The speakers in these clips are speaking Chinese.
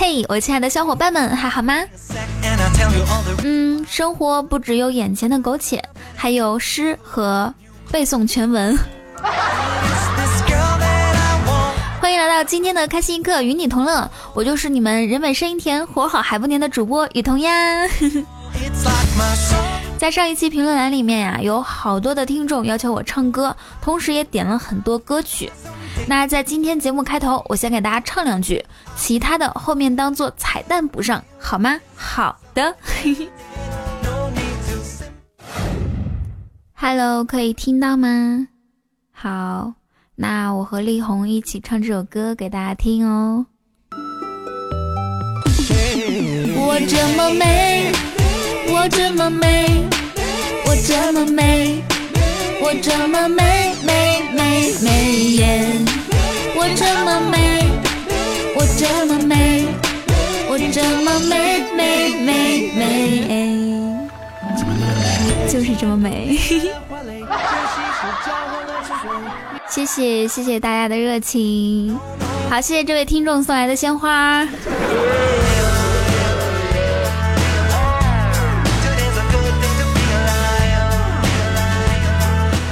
嘿，我亲爱的小伙伴们，还好吗？嗯，生活不只有眼前的苟且，还有诗和背诵全文。欢迎来到今天的开心一刻，与你同乐。我就是你们人美声音甜、活好还不粘的主播雨桐呀。在上一期评论栏里面呀，有好多的听众要求我唱歌，同时也点了很多歌曲。那在今天节目开头，我先给大家唱两句，其他的后面当做彩蛋补上，好吗？好的。Hello，可以听到吗？好，那我和力宏一起唱这首歌给大家听哦。我这么美。我这么美，我这么美，我这么美美美美艳。这么美，我这么美，我这么美美美美，就是这么美。谢谢谢谢大家的热情，好，谢谢这位听众送来的鲜花。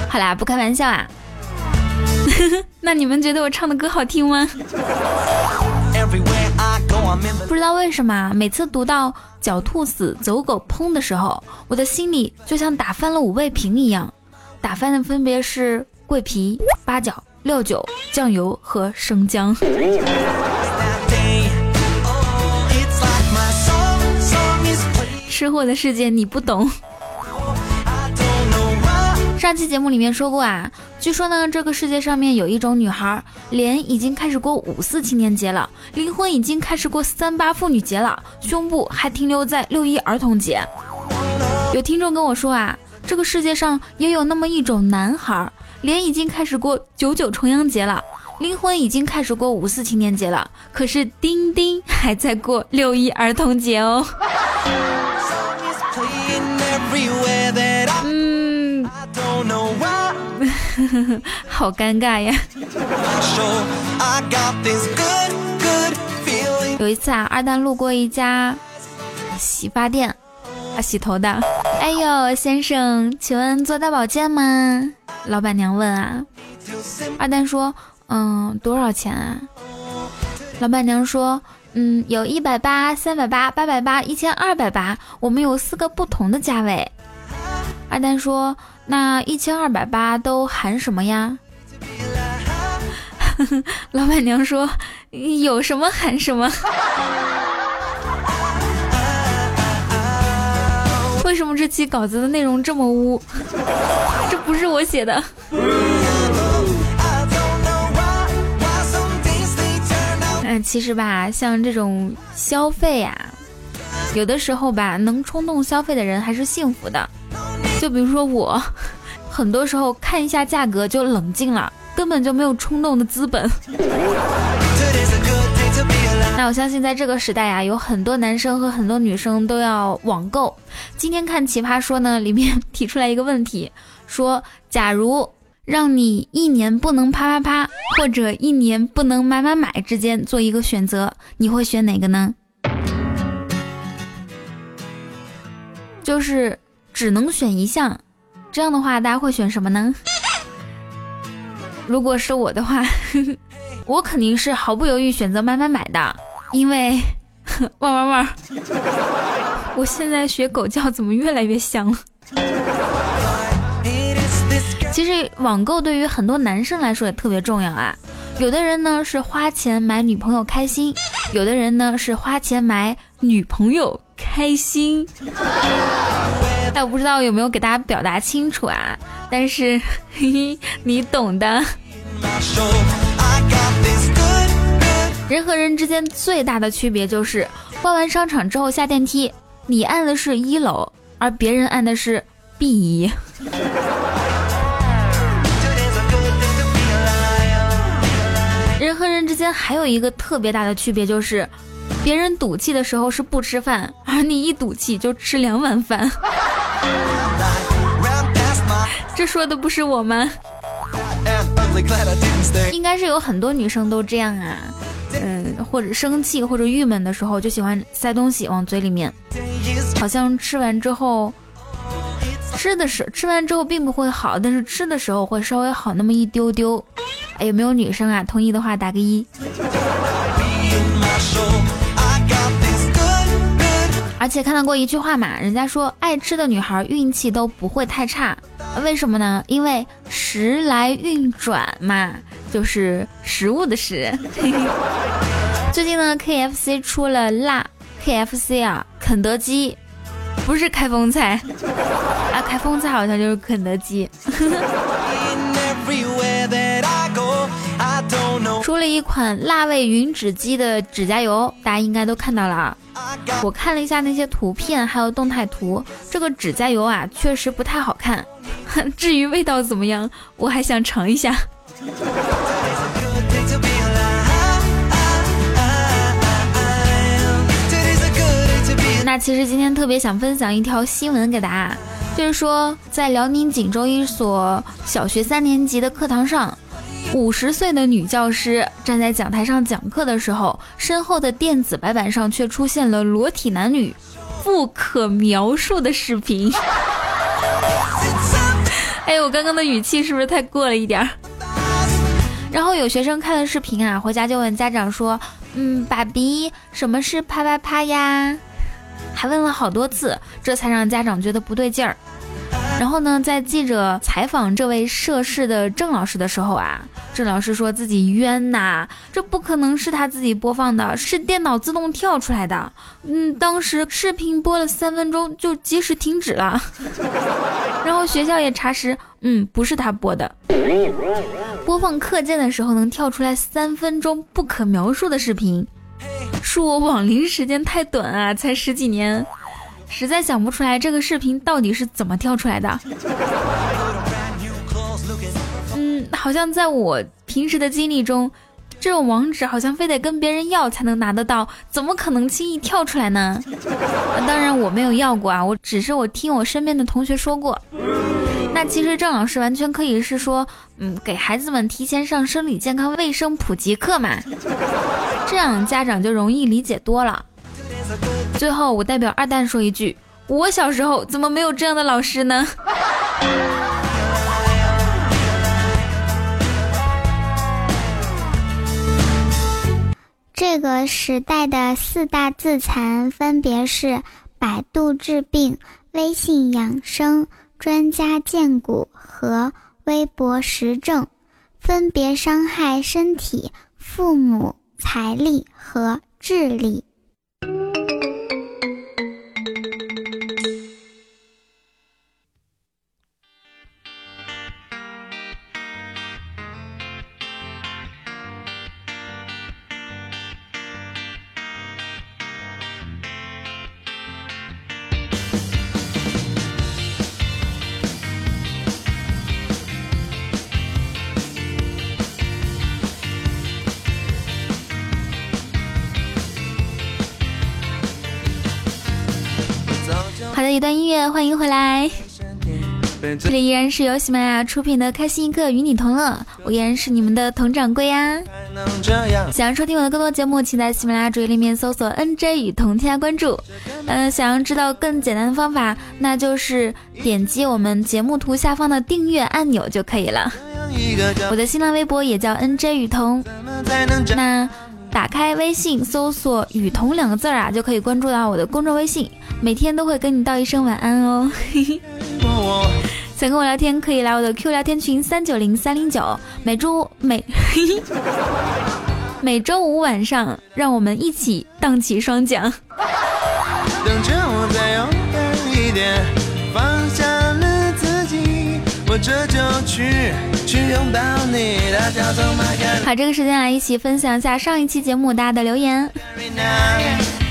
好啦，不开玩笑啊。那你们觉得我唱的歌好听吗？不知道为什么，每次读到“狡兔死，走狗烹”的时候，我的心里就像打翻了五味瓶一样。打翻的分别是桂皮、八角、料酒、酱油和生姜。吃货的世界你不懂。上期节目里面说过啊，据说呢，这个世界上面有一种女孩，脸已经开始过五四青年节了，灵魂已经开始过三八妇女节了，胸部还停留在六一儿童节。有听众跟我说啊，这个世界上也有那么一种男孩，脸已经开始过九九重阳节了，灵魂已经开始过五四青年节了，可是丁丁还在过六一儿童节哦。好尴尬呀！有一次啊，二蛋路过一家洗发店，啊，洗头的。哎呦，先生，请问做大保健吗？老板娘问啊。二蛋说，嗯，多少钱啊？老板娘说，嗯，有一百八、三百八、八百八、一千二百八，我们有四个不同的价位。阿蛋说，那一千二百八都含什么呀？老板娘说：“有什么喊什么。”为什么这期稿子的内容这么污？这不是我写的。嗯，其实吧，像这种消费呀，有的时候吧，能冲动消费的人还是幸福的。就比如说我，很多时候看一下价格就冷静了。根本就没有冲动的资本。那我相信，在这个时代呀，有很多男生和很多女生都要网购。今天看奇葩说呢，里面 提出来一个问题，说假如让你一年不能啪啪啪，或者一年不能买买买之间做一个选择，你会选哪个呢？就是只能选一项，这样的话，大家会选什么呢？如果是我的话，我肯定是毫不犹豫选择买买买的，因为汪汪汪！我现在学狗叫怎么越来越像了？其实网购对于很多男生来说也特别重要啊。有的人呢是花钱买女朋友开心，有的人呢是花钱买女朋友开心。但我不知道有没有给大家表达清楚啊？但是 你懂的。人和人之间最大的区别就是，逛完商场之后下电梯，你按的是一楼，而别人按的是 B。人和人之间还有一个特别大的区别就是，别人赌气的时候是不吃饭，而你一赌气就吃两碗饭。这说的不是我吗？应该是有很多女生都这样啊，嗯，或者生气或者郁闷的时候，就喜欢塞东西往嘴里面，好像吃完之后，吃的时吃完之后并不会好，但是吃的时候会稍微好那么一丢丢。哎，有没有女生啊？同意的话打个一。而且看到过一句话嘛，人家说爱吃的女孩运气都不会太差，为什么呢？因为时来运转嘛，就是食物的食。最近呢，KFC 出了辣 KFC 啊，肯德基不是开封菜啊，开封菜好像就是肯德基。出了一款辣味云指鸡的指甲油，大家应该都看到了啊。我看了一下那些图片，还有动态图，这个指甲油啊，确实不太好看。至于味道怎么样，我还想尝一下。那其实今天特别想分享一条新闻给大家，就是说在辽宁锦州一所小学三年级的课堂上。五十岁的女教师站在讲台上讲课的时候，身后的电子白板上却出现了裸体男女不可描述的视频。哎，我刚刚的语气是不是太过了一点儿？然后有学生看了视频啊，回家就问家长说：“嗯，爸比，什么是啪啪啪呀？”还问了好多次，这才让家长觉得不对劲儿。然后呢，在记者采访这位涉事的郑老师的时候啊，郑老师说自己冤呐，这不可能是他自己播放的，是电脑自动跳出来的。嗯，当时视频播了三分钟就及时停止了，然后学校也查实，嗯，不是他播的。播放课件的时候能跳出来三分钟不可描述的视频，恕我网龄时间太短啊，才十几年。实在想不出来这个视频到底是怎么跳出来的。嗯，好像在我平时的经历中，这种网址好像非得跟别人要才能拿得到，怎么可能轻易跳出来呢？当然我没有要过啊，我只是我听我身边的同学说过。那其实郑老师完全可以是说，嗯，给孩子们提前上生理健康卫生普及课嘛，这样家长就容易理解多了。最后，我代表二蛋说一句：我小时候怎么没有这样的老师呢？这个时代的四大自残分别是：百度治病、微信养生、专家荐股和微博时政，分别伤害身体、父母、财力和智力。一段音乐，欢迎回来。这里依然是由喜马拉雅出品的《开心一刻与你同乐》，我依然是你们的佟掌柜呀。想要收听我的更多节目，请在喜马拉雅主页里面搜索 “nj 雨桐”添加关注。嗯，想要知道更简单的方法，那就是点击我们节目图下方的订阅按钮就可以了。我的新浪微博也叫 “nj 雨桐”。那打开微信搜索“雨桐”两个字啊，就可以关注到我的公众微信。每天都会跟你道一声晚安哦。想跟我聊天，可以来我的 Q 聊天群三九零三零九。每周每 每周五晚上，让我们一起荡起双桨。好，这个时间来一起分享一下上一期节目大家的留言。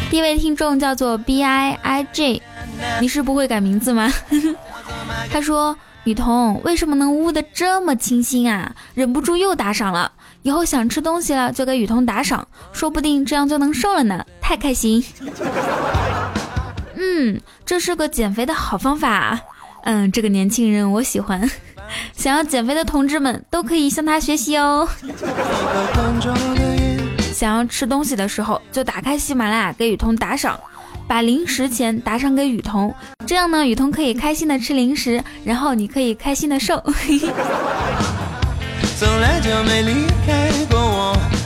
第一位听众叫做 B I I J，你是不会改名字吗？他说：“雨桐为什么能污的这么清新啊？忍不住又打赏了，以后想吃东西了就给雨桐打赏，说不定这样就能瘦了呢，太开心。”嗯，这是个减肥的好方法。嗯，这个年轻人我喜欢，想要减肥的同志们都可以向他学习哦。想要吃东西的时候，就打开喜马拉雅给雨桐打赏，把零食钱打赏给雨桐，这样呢，雨桐可以开心的吃零食，然后你可以开心的瘦。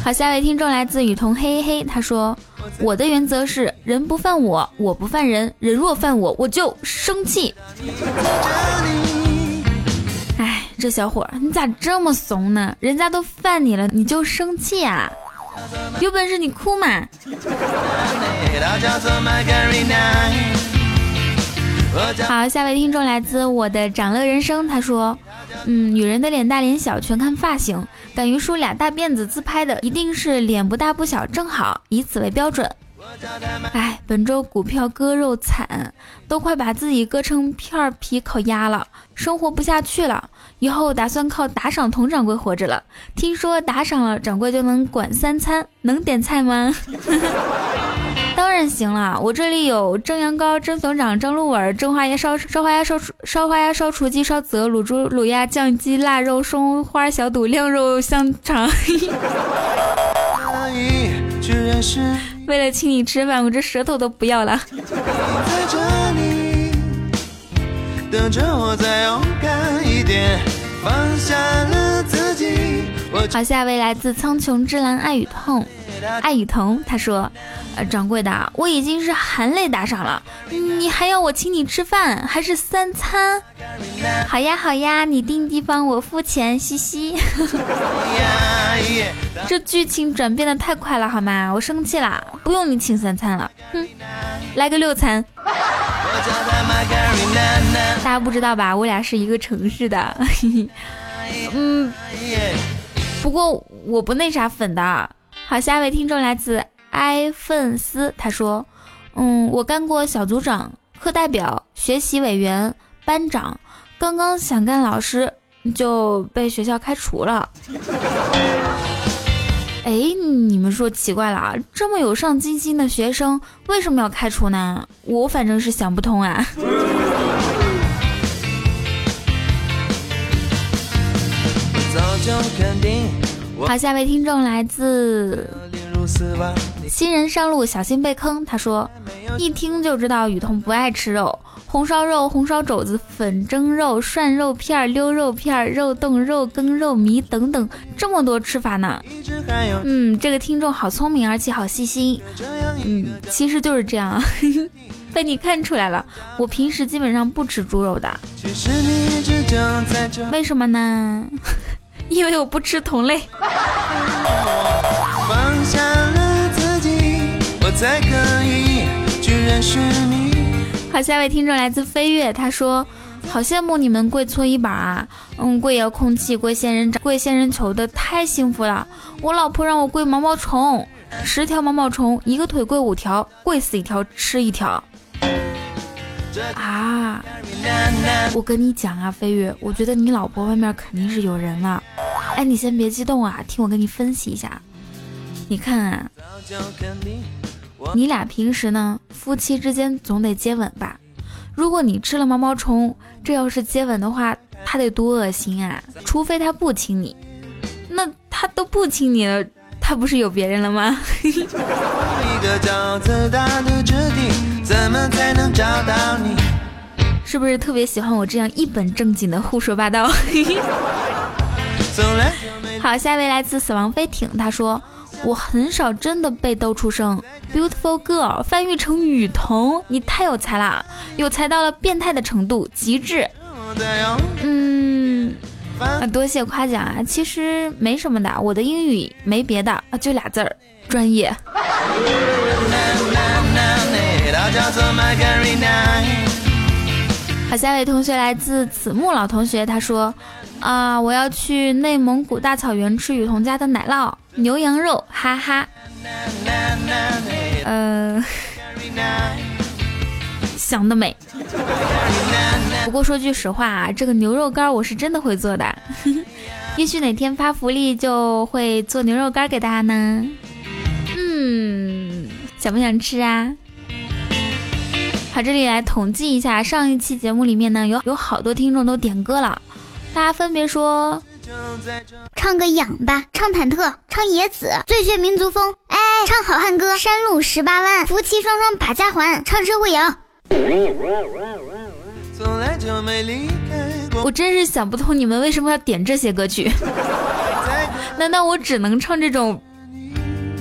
好，下一位听众来自雨桐嘿嘿嘿，他说：“我的原则是人不犯我，我不犯人，人若犯我，我就生气。”哎，这小伙你咋这么怂呢？人家都犯你了，你就生气啊？有本事你哭嘛！好，下位听众来自我的长乐人生，他说。嗯，女人的脸大脸小全看发型，敢于梳俩大辫子自拍的，一定是脸不大不小正好，以此为标准。哎，本周股票割肉惨，都快把自己割成片皮烤鸭了，生活不下去了。以后打算靠打赏佟掌柜活着了。听说打赏了，掌柜就能管三餐，能点菜吗？当然行了，我这里有蒸羊羔、蒸熊掌、蒸鹿尾、蒸花鸭、烧烧花鸭、烧烧花鸭、烧雏鸡、烧子鹅、卤猪、卤鸭、酱鸡、腊肉、松花小肚、晾肉香肠。为了请你吃饭我这舌头都不要了。在这里等着我再勇敢一点放下了好，下一位来自苍穹之蓝爱与痛。爱与疼他说：“呃，掌柜的，我已经是含泪打赏了，你还要我请你吃饭，还是三餐？好呀好呀，你定地方我付钱，嘻嘻。这剧情转变的太快了，好吗？我生气了，不用你请三餐了，哼，来个六餐。大家不知道吧？我俩是一个城市的，嗯，不过我不那啥粉的。”好，下一位听众来自埃芬斯，他说：“嗯，我干过小组长、课代表、学习委员、班长，刚刚想干老师，就被学校开除了。哎，你们说奇怪了啊，这么有上进心的学生，为什么要开除呢？我反正是想不通啊。”好，下位听众来自新人上路，小心被坑。他说，一听就知道雨桐不爱吃肉，红烧肉、红烧肘子、粉蒸肉、涮肉片、溜肉片、肉冻、肉羹、肉糜等等，这么多吃法呢。嗯，这个听众好聪明，而且好细心。嗯，其实就是这样，被你看出来了。我平时基本上不吃猪肉的，为什么呢？因为我不吃同类。好，下一位听众来自飞跃，他说：“好羡慕你们跪搓衣板啊，嗯，跪遥控器，跪仙人掌，跪仙人球的，太幸福了。我老婆让我跪毛毛虫，十条毛毛虫，一个腿跪五条，跪死一条吃一条。啊，我跟你讲啊，飞跃，我觉得你老婆外面肯定是有人了。”哎，你先别激动啊，听我跟你分析一下。你看啊，你俩平时呢，夫妻之间总得接吻吧？如果你吃了毛毛虫，这要是接吻的话，他得多恶心啊！除非他不亲你，那他都不亲你了，他不是有别人了吗？是不是特别喜欢我这样一本正经的胡说八道？好，下一位来自死亡飞艇，他说：“我很少真的被逗出声。”Beautiful girl 翻译成雨桐，你太有才啦，有才到了变态的程度，极致。嗯，啊多谢夸奖啊，其实没什么的，我的英语没别的啊，就俩字儿，专业。好，下一位同学来自子木老同学，他说。啊！我要去内蒙古大草原吃雨桐家的奶酪牛羊肉，哈哈。呃，想得美。不过说句实话啊，这个牛肉干我是真的会做的。也许哪天发福利就会做牛肉干给大家呢。嗯，想不想吃啊？好，这里来统计一下，上一期节目里面呢，有有好多听众都点歌了。大家分别说唱个痒吧，唱忐忑，唱野子，最炫民族风，哎，唱好汉歌，山路十八弯，夫妻双双把家还，唱社会摇。我真是想不通你们为什么要点这些歌曲？难道我只能唱这种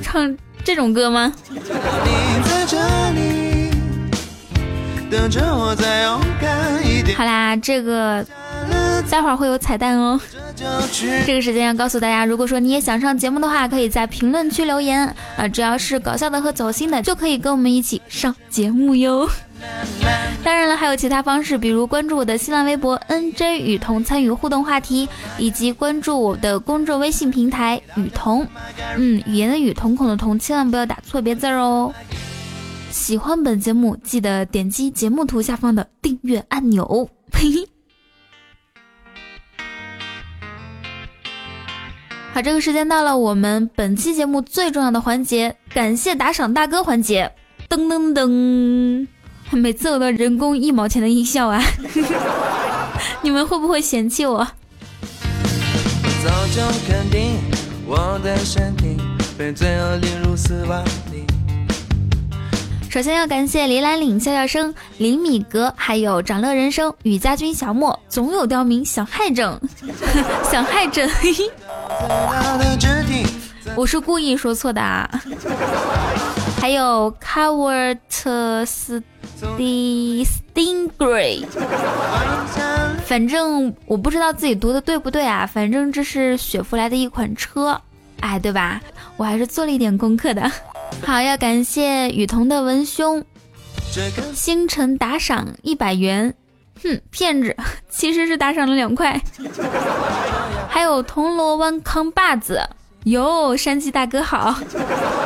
唱这种歌吗？好啦，这个待会儿会有彩蛋哦。这个时间要告诉大家，如果说你也想上节目的话，可以在评论区留言啊，只要是搞笑的和走心的，就可以跟我们一起上节目哟。当然了，还有其他方式，比如关注我的新浪微博 NJ 雨桐，参与互动话题，以及关注我的公众微信平台雨桐。嗯，语言的语，瞳孔的瞳，千万不要打错别字哦。喜欢本节目，记得点击节目图下方的订阅按钮。嘿嘿。好，这个时间到了，我们本期节目最重要的环节——感谢打赏大哥环节。噔噔噔，每次我都人工一毛钱的音效啊！你们会不会嫌弃我？早就肯定我的身体被罪恶淋入死亡里。首先要感谢梨兰岭笑笑声、林米格，还有长乐人生、雨家军、小莫，总有刁民想害朕，想害朕。我是故意说错的啊。还有 Coward Stingray，反正我不知道自己读的对不对啊。反正这是雪佛兰的一款车，哎，对吧？我还是做了一点功课的。好，要感谢雨桐的文胸，星辰打赏一百元，哼，骗子，其实是打赏了两块。还有铜锣湾康把子。哟，山鸡大哥好，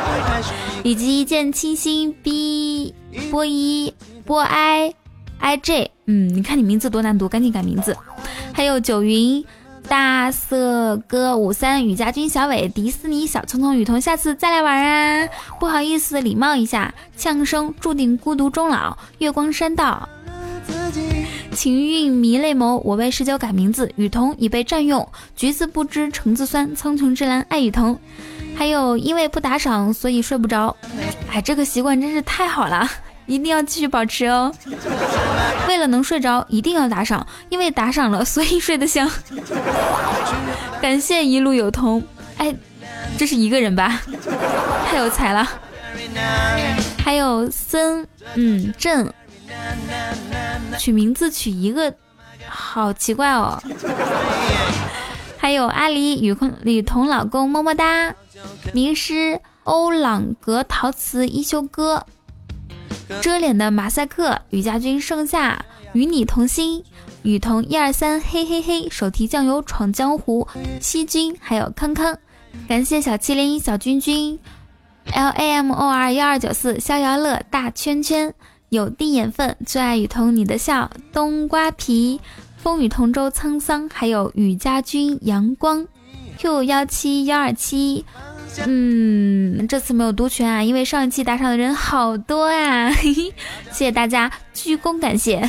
以及一见倾心 B 波一波 I I J，嗯，你看你名字多难读，赶紧改名字。还有九云大色哥五三雨家军小伟迪斯尼小聪聪雨桐，下次再来玩啊！不好意思，礼貌一下，呛声注定孤独终老，月光山道。情韵迷泪眸，我为十九改名字，雨桐已被占用。橘子不知橙子酸，苍穹之蓝爱雨桐。还有因为不打赏，所以睡不着。哎，这个习惯真是太好了，一定要继续保持哦。为了能睡着，一定要打赏，因为打赏了，所以睡得香。感谢一路有同。哎，这是一个人吧？太有才了。还有森，嗯，正。取名字取一个，好奇怪哦。还有阿狸雨空雨桐老公么么哒，名师欧朗格陶瓷一休哥，遮脸的马赛克雨家军盛夏与你同心雨桐一二三嘿嘿嘿手提酱油闯江湖七君还有康康，感谢小七零一小君君 L A M O R 幺二九四逍遥乐大圈圈。有地眼分，最爱雨桐你的笑，冬瓜皮，风雨同舟沧桑，还有雨家军阳光，Q 幺七幺二七，嗯，这次没有读全啊，因为上一期打赏的人好多啊，嘿嘿，谢谢大家，鞠躬感谢。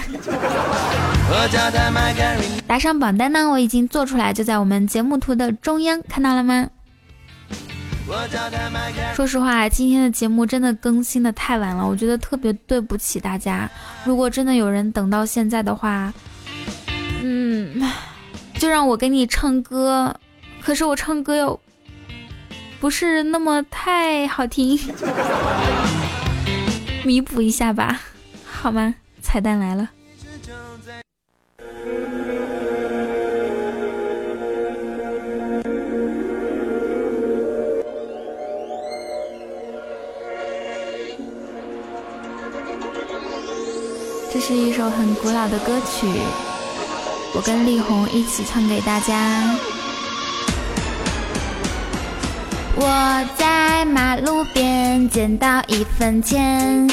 打赏榜单呢，我已经做出来，就在我们节目图的中央，看到了吗？说实话，今天的节目真的更新的太晚了，我觉得特别对不起大家。如果真的有人等到现在的话，嗯，就让我给你唱歌，可是我唱歌又不是那么太好听，弥补一下吧，好吗？彩蛋来了。是一首很古老的歌曲，我跟力宏一起唱给大家。我在马路边捡到一分钱，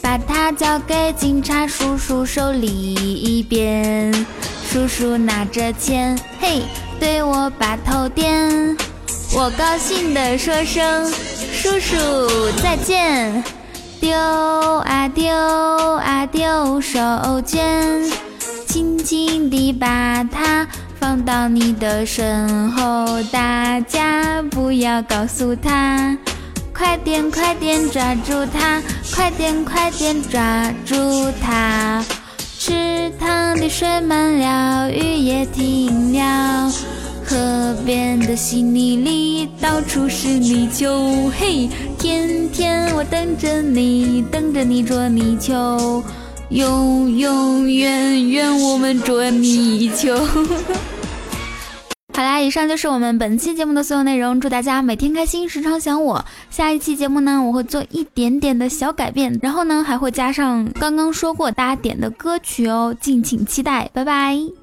把它交给警察叔叔手里一边。叔叔拿着钱，嘿，对我把头点。我高兴地说声叔叔再见。丢啊丢啊丢手绢，轻轻地把它放到你的身后，大家不要告诉他。快点快点抓住它，快点快点抓住它。池塘的水满了，雨也停了，河边的稀泥里到处是泥鳅。嘿，天天我等着你，等着你捉泥鳅，永永远远我们捉泥鳅。好啦，以上就是我们本期节目的所有内容。祝大家每天开心，时常想我。下一期节目呢，我会做一点点的小改变，然后呢，还会加上刚刚说过大家点的歌曲哦，敬请期待。拜拜。